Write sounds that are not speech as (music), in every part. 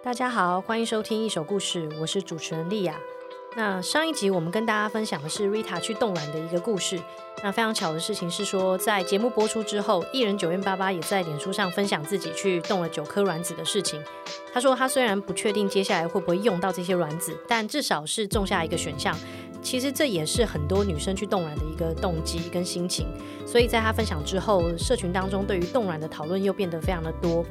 大家好，欢迎收听一首故事，我是主持人莉雅。那上一集我们跟大家分享的是 Rita 去冻卵的一个故事。那非常巧的事情是说，在节目播出之后，艺人九院八八也在脸书上分享自己去冻了九颗卵子的事情。他说他虽然不确定接下来会不会用到这些卵子，但至少是种下一个选项。其实这也是很多女生去冻卵的一个动机跟心情。所以在他分享之后，社群当中对于冻卵的讨论又变得非常的多。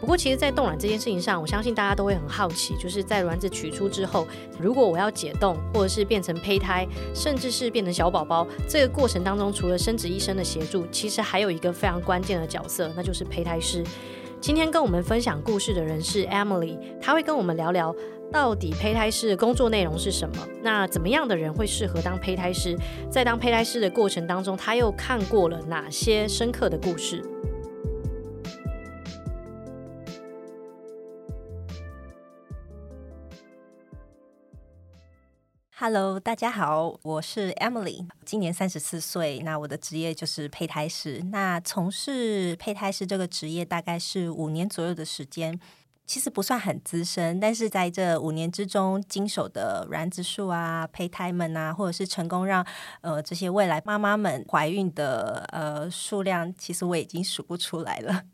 不过，其实，在冻卵这件事情上，我相信大家都会很好奇，就是在卵子取出之后，如果我要解冻，或者是变成胚胎，甚至是变成小宝宝，这个过程当中，除了生殖医生的协助，其实还有一个非常关键的角色，那就是胚胎师。今天跟我们分享故事的人是 Emily，她会跟我们聊聊到底胚胎师的工作内容是什么，那怎么样的人会适合当胚胎师，在当胚胎师的过程当中，他又看过了哪些深刻的故事？Hello，大家好，我是 Emily，今年三十四岁。那我的职业就是胚胎师。那从事胚胎师这个职业大概是五年左右的时间，其实不算很资深，但是在这五年之中，经手的卵子数啊、胚胎们啊，或者是成功让呃这些未来妈妈们怀孕的呃数量，其实我已经数不出来了。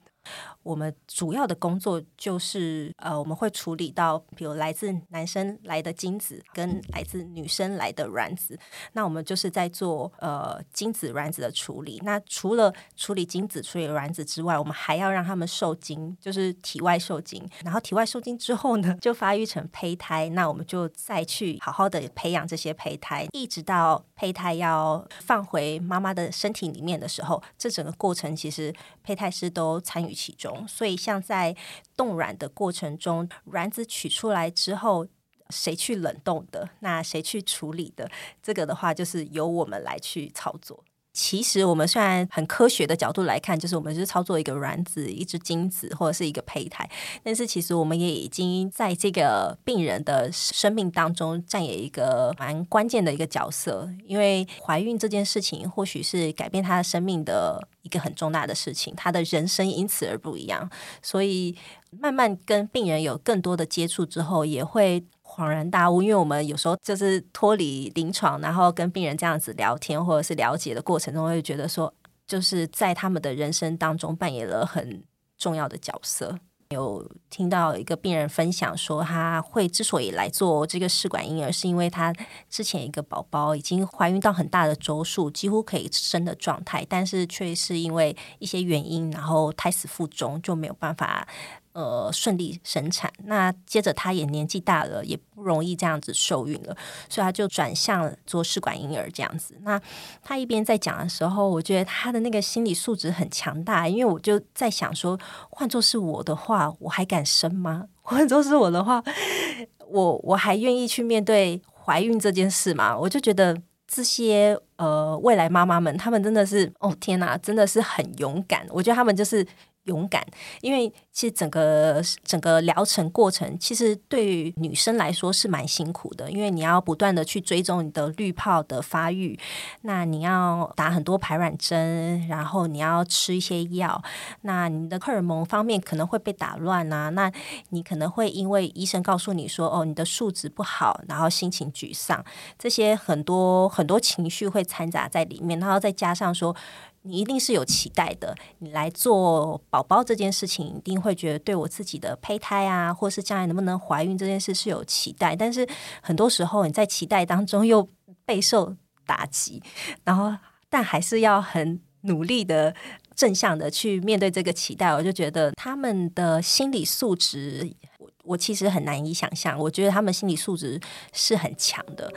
我们主要的工作就是，呃，我们会处理到，比如来自男生来的精子跟来自女生来的卵子，那我们就是在做呃精子卵子的处理。那除了处理精子、处理卵子之外，我们还要让他们受精，就是体外受精。然后体外受精之后呢，(laughs) 就发育成胚胎。那我们就再去好好的培养这些胚胎，一直到胚胎要放回妈妈的身体里面的时候，这整个过程其实胚胎师都参与其中。所以，像在冻卵的过程中，卵子取出来之后，谁去冷冻的？那谁去处理的？这个的话，就是由我们来去操作。其实我们虽然很科学的角度来看，就是我们是操作一个卵子、一只精子或者是一个胚胎，但是其实我们也已经在这个病人的生命当中扮演一个蛮关键的一个角色。因为怀孕这件事情，或许是改变他的生命的一个很重大的事情，他的人生因此而不一样。所以慢慢跟病人有更多的接触之后，也会。恍然大悟，因为我们有时候就是脱离临床，然后跟病人这样子聊天或者是了解的过程中，会觉得说，就是在他们的人生当中扮演了很重要的角色。有听到一个病人分享说，他会之所以来做这个试管婴儿，是因为他之前一个宝宝已经怀孕到很大的周数，几乎可以生的状态，但是却是因为一些原因，然后胎死腹中，就没有办法。呃，顺利生产。那接着他也年纪大了，也不容易这样子受孕了，所以他就转向做试管婴儿这样子。那他一边在讲的时候，我觉得他的那个心理素质很强大，因为我就在想说，换作是我的话，我还敢生吗？(laughs) 换作是我的话，我我还愿意去面对怀孕这件事吗？我就觉得这些呃未来妈妈们，她们真的是，哦天哪，真的是很勇敢。我觉得她们就是。勇敢，因为其实整个整个疗程过程，其实对于女生来说是蛮辛苦的，因为你要不断的去追踪你的滤泡的发育，那你要打很多排卵针，然后你要吃一些药，那你的荷尔蒙方面可能会被打乱啊，那你可能会因为医生告诉你说，哦，你的数值不好，然后心情沮丧，这些很多很多情绪会掺杂在里面，然后再加上说。你一定是有期待的，你来做宝宝这件事情，一定会觉得对我自己的胚胎啊，或是将来能不能怀孕这件事是有期待。但是很多时候你在期待当中又备受打击，然后但还是要很努力的正向的去面对这个期待。我就觉得他们的心理素质，我我其实很难以想象。我觉得他们心理素质是很强的。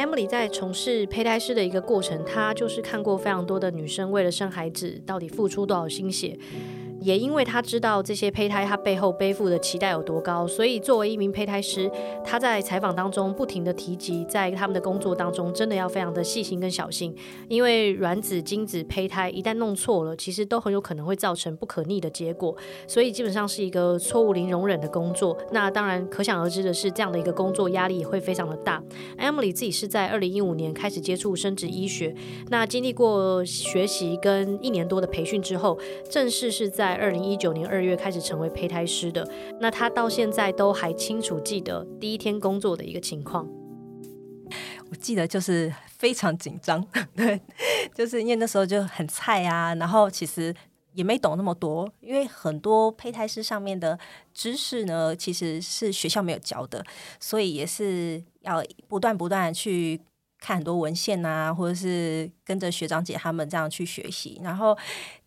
Emily 在从事胚胎师的一个过程，她就是看过非常多的女生为了生孩子到底付出多少心血。也因为他知道这些胚胎，他背后背负的期待有多高，所以作为一名胚胎师，他在采访当中不停地提及，在他们的工作当中，真的要非常的细心跟小心，因为卵子、精子、胚胎一旦弄错了，其实都很有可能会造成不可逆的结果，所以基本上是一个错误零容忍的工作。那当然可想而知的是，这样的一个工作压力也会非常的大。Emily 自己是在二零一五年开始接触生殖医学，那经历过学习跟一年多的培训之后，正式是在在二零一九年二月开始成为胚胎师的，那他到现在都还清楚记得第一天工作的一个情况。我记得就是非常紧张，(laughs) 对，就是因为那时候就很菜啊，然后其实也没懂那么多，因为很多胚胎师上面的知识呢，其实是学校没有教的，所以也是要不断不断去看很多文献啊，或者是跟着学长姐他们这样去学习，然后。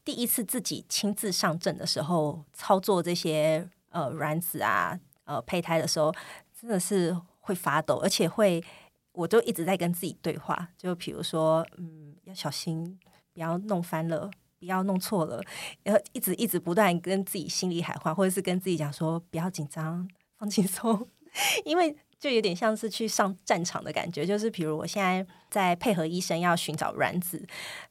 第一次自己亲自上阵的时候，操作这些呃卵子啊呃胚胎的时候，真的是会发抖，而且会，我就一直在跟自己对话，就比如说，嗯，要小心，不要弄翻了，不要弄错了，要一直一直不断跟自己心里喊话，或者是跟自己讲说，不要紧张，放轻松，(laughs) 因为。就有点像是去上战场的感觉，就是比如我现在在配合医生要寻找卵子，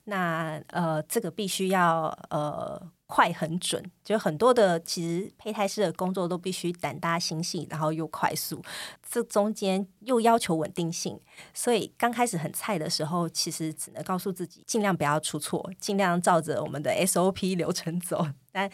那呃这个必须要呃快很准，就很多的其实胚胎师的工作都必须胆大心细，然后又快速，这中间又要求稳定性，所以刚开始很菜的时候，其实只能告诉自己尽量不要出错，尽量照着我们的 SOP 流程走，(laughs) 但。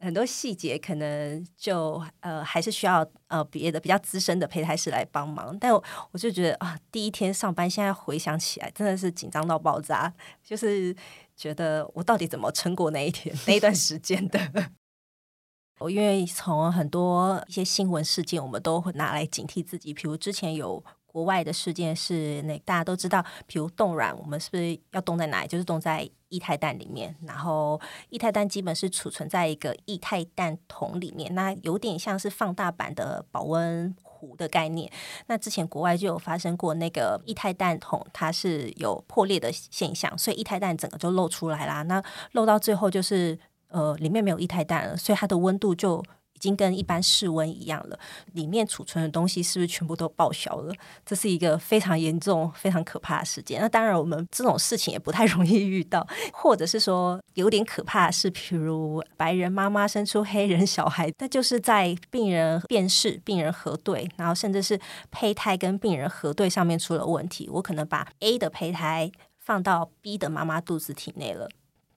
很多细节可能就呃还是需要呃别的比较资深的胚胎师来帮忙，但我，我就觉得啊，第一天上班，现在回想起来真的是紧张到爆炸，就是觉得我到底怎么撑过那一天那一段时间的？(laughs) 我因为从很多一些新闻事件，我们都会拿来警惕自己，比如之前有。国外的事件是那大家都知道，比如冻卵，我们是不是要冻在哪里？就是冻在液态氮里面，然后液态氮基本是储存在一个液态氮桶里面，那有点像是放大版的保温壶的概念。那之前国外就有发生过那个液态氮桶它是有破裂的现象，所以液态氮整个就漏出来啦。那漏到最后就是呃里面没有液态氮了，所以它的温度就。已经跟一般室温一样了，里面储存的东西是不是全部都报销了？这是一个非常严重、非常可怕的事件。那当然，我们这种事情也不太容易遇到，或者是说有点可怕的是，比如白人妈妈生出黑人小孩，那就是在病人辨识、病人核对，然后甚至是胚胎跟病人核对上面出了问题。我可能把 A 的胚胎放到 B 的妈妈肚子体内了。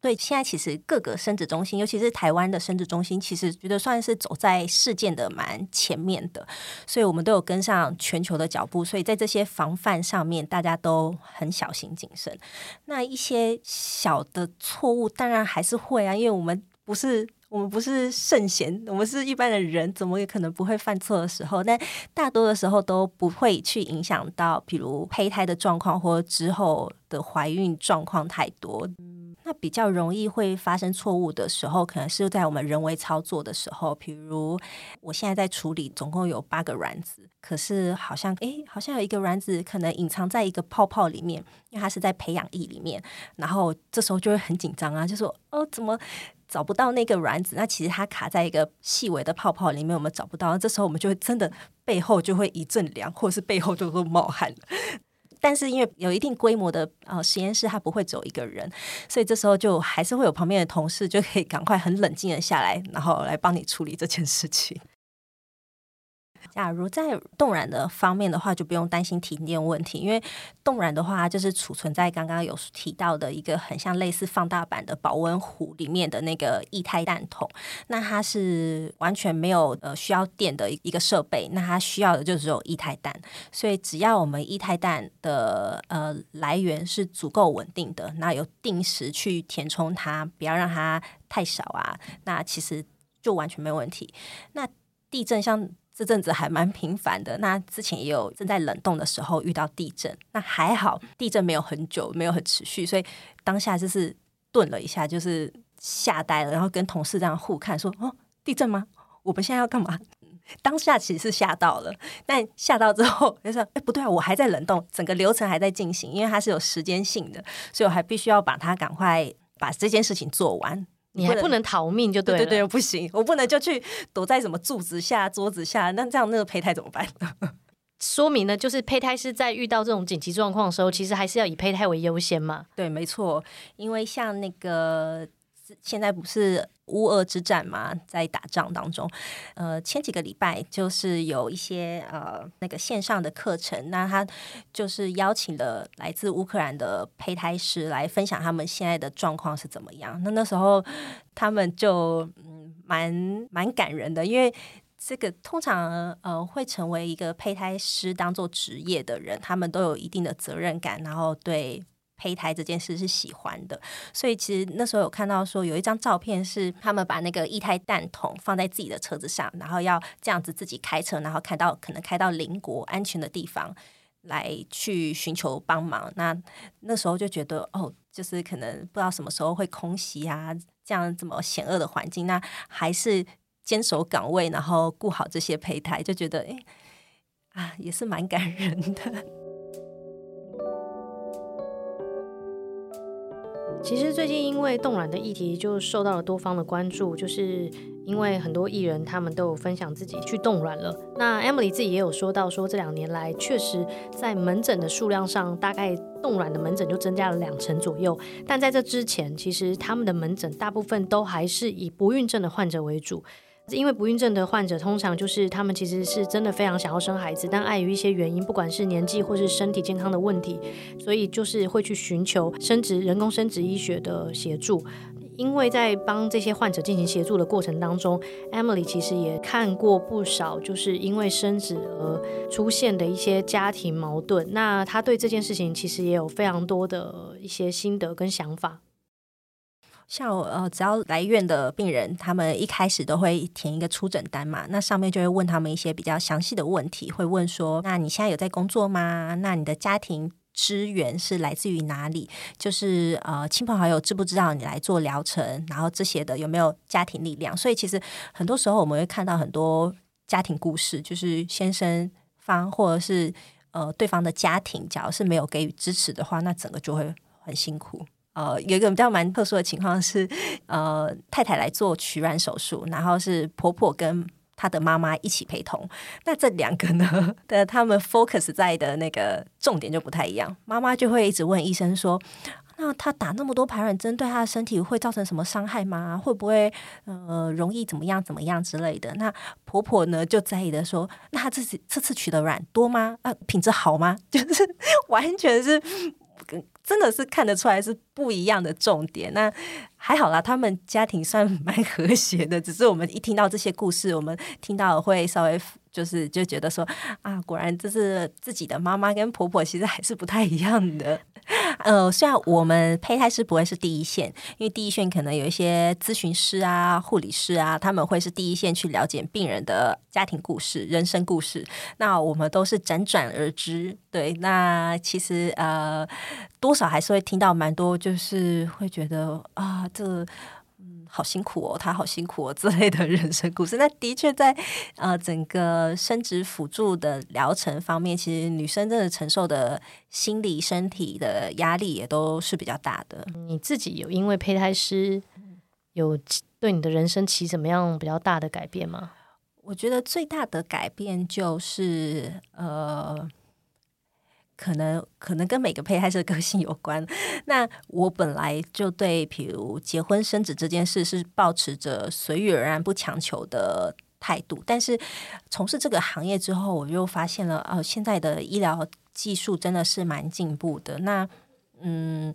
所以现在其实各个生殖中心，尤其是台湾的生殖中心，其实觉得算是走在世界的蛮前面的，所以我们都有跟上全球的脚步。所以在这些防范上面，大家都很小心谨慎。那一些小的错误，当然还是会啊，因为我们不是我们不是圣贤，我们是一般的人，怎么也可能不会犯错的时候。但大多的时候都不会去影响到，比如胚胎的状况或之后的怀孕状况太多。比较容易会发生错误的时候，可能是在我们人为操作的时候。比如，我现在在处理，总共有八个卵子，可是好像诶，好像有一个卵子可能隐藏在一个泡泡里面，因为它是在培养液里面。然后这时候就会很紧张啊，就说哦，怎么找不到那个卵子？那其实它卡在一个细微的泡泡里面，我们找不到。这时候我们就会真的背后就会一阵凉，或者是背后就会冒汗。但是因为有一定规模的呃实验室，他不会走一个人，所以这时候就还是会有旁边的同事就可以赶快很冷静的下来，然后来帮你处理这件事情。假如在冻卵的方面的话，就不用担心停电问题，因为冻卵的话就是储存在刚刚有提到的一个很像类似放大版的保温壶里面的那个液态弹筒，那它是完全没有呃需要电的一个设备，那它需要的就只有液态弹，所以只要我们液态弹的呃来源是足够稳定的，那有定时去填充它，不要让它太少啊，那其实就完全没有问题。那地震像。这阵子还蛮频繁的，那之前也有正在冷冻的时候遇到地震，那还好地震没有很久，没有很持续，所以当下就是顿了一下，就是吓呆了，然后跟同事这样互看说：“哦，地震吗？我们现在要干嘛？” (laughs) 当下其实是吓到了，但吓到之后就说：“哎，不对啊，我还在冷冻，整个流程还在进行，因为它是有时间性的，所以我还必须要把它赶快把这件事情做完。你还不能逃命，就对。对对对，不行，我不能就去躲在什么柱子下、桌子下，那这样那个胚胎怎么办？(laughs) 说明呢，就是胚胎是在遇到这种紧急状况的时候，其实还是要以胚胎为优先嘛。对，没错，因为像那个。”现在不是乌俄之战嘛，在打仗当中，呃，前几个礼拜就是有一些呃那个线上的课程，那他就是邀请了来自乌克兰的胚胎师来分享他们现在的状况是怎么样。那那时候他们就嗯蛮蛮感人的，因为这个通常呃会成为一个胚胎师当做职业的人，他们都有一定的责任感，然后对。胚胎这件事是喜欢的，所以其实那时候有看到说有一张照片是他们把那个一胎蛋桶放在自己的车子上，然后要这样子自己开车，然后开到可能开到邻国安全的地方来去寻求帮忙。那那时候就觉得哦，就是可能不知道什么时候会空袭啊，这样这么险恶的环境，那还是坚守岗位，然后顾好这些胚胎，就觉得哎啊，也是蛮感人的。其实最近因为冻卵的议题就受到了多方的关注，就是因为很多艺人他们都有分享自己去冻卵了。那 Emily 自己也有说到，说这两年来确实在门诊的数量上，大概冻卵的门诊就增加了两成左右。但在这之前，其实他们的门诊大部分都还是以不孕症的患者为主。因为不孕症的患者通常就是他们其实是真的非常想要生孩子，但碍于一些原因，不管是年纪或是身体健康的问题，所以就是会去寻求生殖人工生殖医学的协助。因为在帮这些患者进行协助的过程当中，Emily 其实也看过不少，就是因为生殖而出现的一些家庭矛盾。那他对这件事情其实也有非常多的一些心得跟想法。像呃，只要来院的病人，他们一开始都会填一个出诊单嘛，那上面就会问他们一些比较详细的问题，会问说：那你现在有在工作吗？那你的家庭支援是来自于哪里？就是呃，亲朋好友知不知道你来做疗程？然后这些的有没有家庭力量？所以其实很多时候我们会看到很多家庭故事，就是先生方或者是呃对方的家庭，假如是没有给予支持的话，那整个就会很辛苦。呃，有一个比较蛮特殊的情况是，呃，太太来做取卵手术，然后是婆婆跟她的妈妈一起陪同。那这两个呢的他们 focus 在的那个重点就不太一样。妈妈就会一直问医生说：“那他打那么多排卵针，对他的身体会造成什么伤害吗？会不会呃容易怎么样怎么样之类的？”那婆婆呢就在意的说：“那他这次这次取的卵多吗？啊，品质好吗？(laughs) 就是完全是。”真的是看得出来是不一样的重点。那还好啦，他们家庭算蛮和谐的。只是我们一听到这些故事，我们听到会稍微就是就觉得说啊，果然这是自己的妈妈跟婆婆，其实还是不太一样的。(laughs) 呃，虽然我们胚胎师不会是第一线，因为第一线可能有一些咨询师啊、护理师啊，他们会是第一线去了解病人的家庭故事、人生故事。那我们都是辗转而知，对。那其实呃，多少还是会听到蛮多，就是会觉得啊，这。好辛苦哦，他好辛苦哦 (laughs) 之类的人生故事。那的确在呃整个生殖辅助的疗程方面，其实女生真的承受的心理、身体的压力也都是比较大的。你自己有因为胚胎师有对你的人生起什么样比较大的改变吗？我觉得最大的改变就是呃。可能可能跟每个胚胎是个性有关。那我本来就对，比如结婚生子这件事是抱持着随遇而安、不强求的态度。但是从事这个行业之后，我又发现了，哦，现在的医疗技术真的是蛮进步的。那嗯，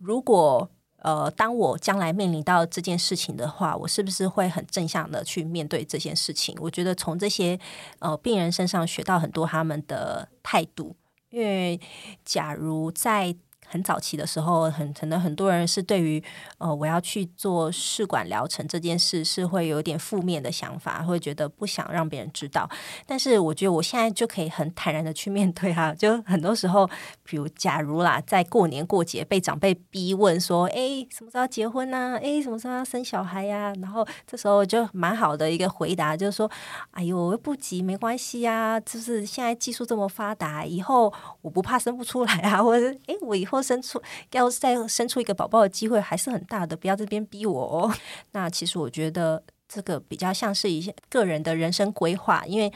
如果呃，当我将来面临到这件事情的话，我是不是会很正向的去面对这件事情？我觉得从这些呃病人身上学到很多他们的态度。因为，假如在很早期的时候，很可能很多人是对于呃我要去做试管疗程这件事是会有点负面的想法，会觉得不想让别人知道。但是我觉得我现在就可以很坦然的去面对哈，就很多时候，比如假如啦，在过年过节被长辈逼问说，哎，什么时候结婚呢？哎，什么时候要生小孩呀？然后这时候就蛮好的一个回答，就是说，哎呦，不急，没关系呀，就是现在技术这么发达，以后我不怕生不出来啊，或者哎，我以后生出要再生出一个宝宝的机会还是很大的，不要这边逼我哦。(laughs) 那其实我觉得这个比较像是一些个人的人生规划，因为。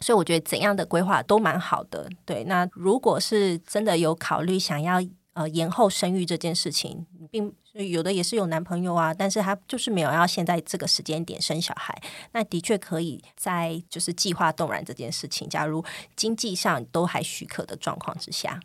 所以我觉得怎样的规划都蛮好的，对。那如果是真的有考虑想要呃延后生育这件事情，并有的也是有男朋友啊，但是他就是没有要现在这个时间点生小孩，那的确可以在就是计划冻卵这件事情，假如经济上都还许可的状况之下，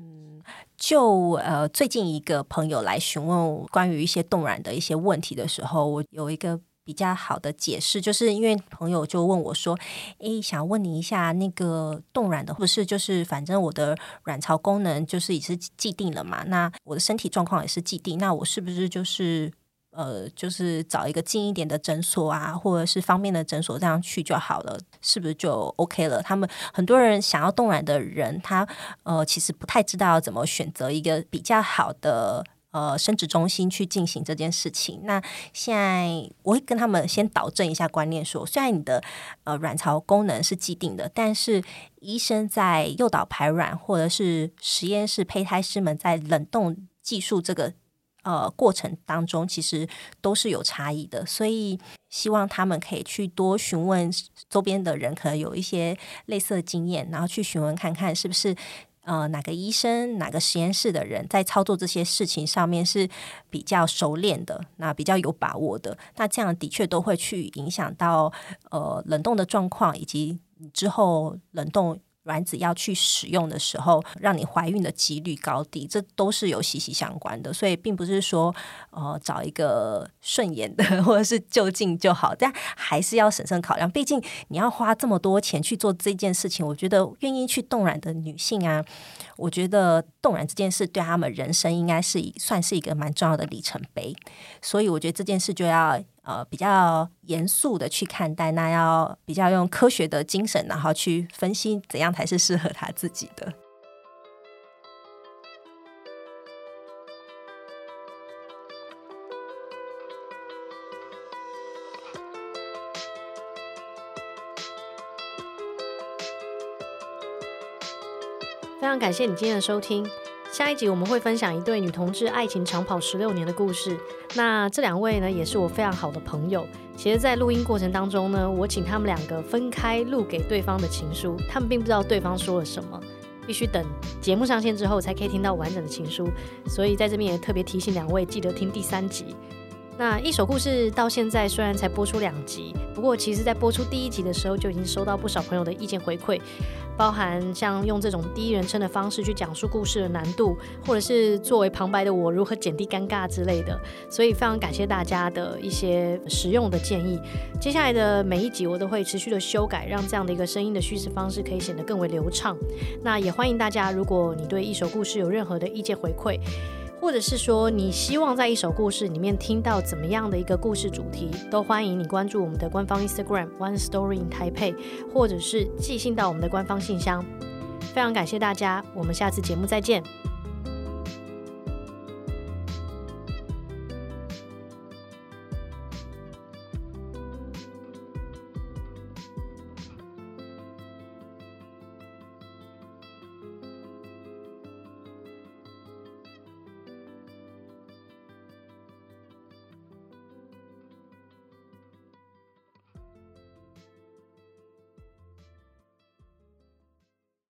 嗯，就呃最近一个朋友来询问我关于一些冻卵的一些问题的时候，我有一个。比较好的解释，就是因为朋友就问我说：“诶，想问你一下，那个冻卵的，不是就是反正我的卵巢功能就是已是既定了嘛？那我的身体状况也是既定，那我是不是就是呃，就是找一个近一点的诊所啊，或者是方便的诊所这样去就好了，是不是就 OK 了？他们很多人想要冻卵的人，他呃其实不太知道怎么选择一个比较好的。”呃，生殖中心去进行这件事情。那现在我会跟他们先导正一下观念，说虽然你的呃卵巢功能是既定的，但是医生在诱导排卵或者是实验室胚胎师们在冷冻技术这个呃过程当中，其实都是有差异的。所以希望他们可以去多询问周边的人，可能有一些类似的经验，然后去询问看看是不是。呃，哪个医生、哪个实验室的人在操作这些事情上面是比较熟练的，那比较有把握的，那这样的确都会去影响到呃冷冻的状况，以及之后冷冻。卵子要去使用的时候，让你怀孕的几率高低，这都是有息息相关的。所以，并不是说呃找一个顺眼的或者是就近就好，但还是要审慎考量。毕竟你要花这么多钱去做这件事情，我觉得愿意去冻卵的女性啊，我觉得冻卵这件事对她们人生应该是算是一个蛮重要的里程碑。所以，我觉得这件事就要。呃，比较严肃的去看待，那要比较用科学的精神，然后去分析怎样才是适合他自己的。非常感谢你今天的收听。下一集我们会分享一对女同志爱情长跑十六年的故事。那这两位呢，也是我非常好的朋友。其实，在录音过程当中呢，我请他们两个分开录给对方的情书，他们并不知道对方说了什么，必须等节目上线之后才可以听到完整的情书。所以在这边也特别提醒两位，记得听第三集。那一首故事到现在虽然才播出两集，不过其实在播出第一集的时候就已经收到不少朋友的意见回馈。包含像用这种第一人称的方式去讲述故事的难度，或者是作为旁白的我如何减低尴尬之类的，所以非常感谢大家的一些实用的建议。接下来的每一集我都会持续的修改，让这样的一个声音的叙事方式可以显得更为流畅。那也欢迎大家，如果你对一首故事有任何的意见回馈。或者是说，你希望在一首故事里面听到怎么样的一个故事主题，都欢迎你关注我们的官方 Instagram One Story in Taipei，或者是寄信到我们的官方信箱。非常感谢大家，我们下次节目再见。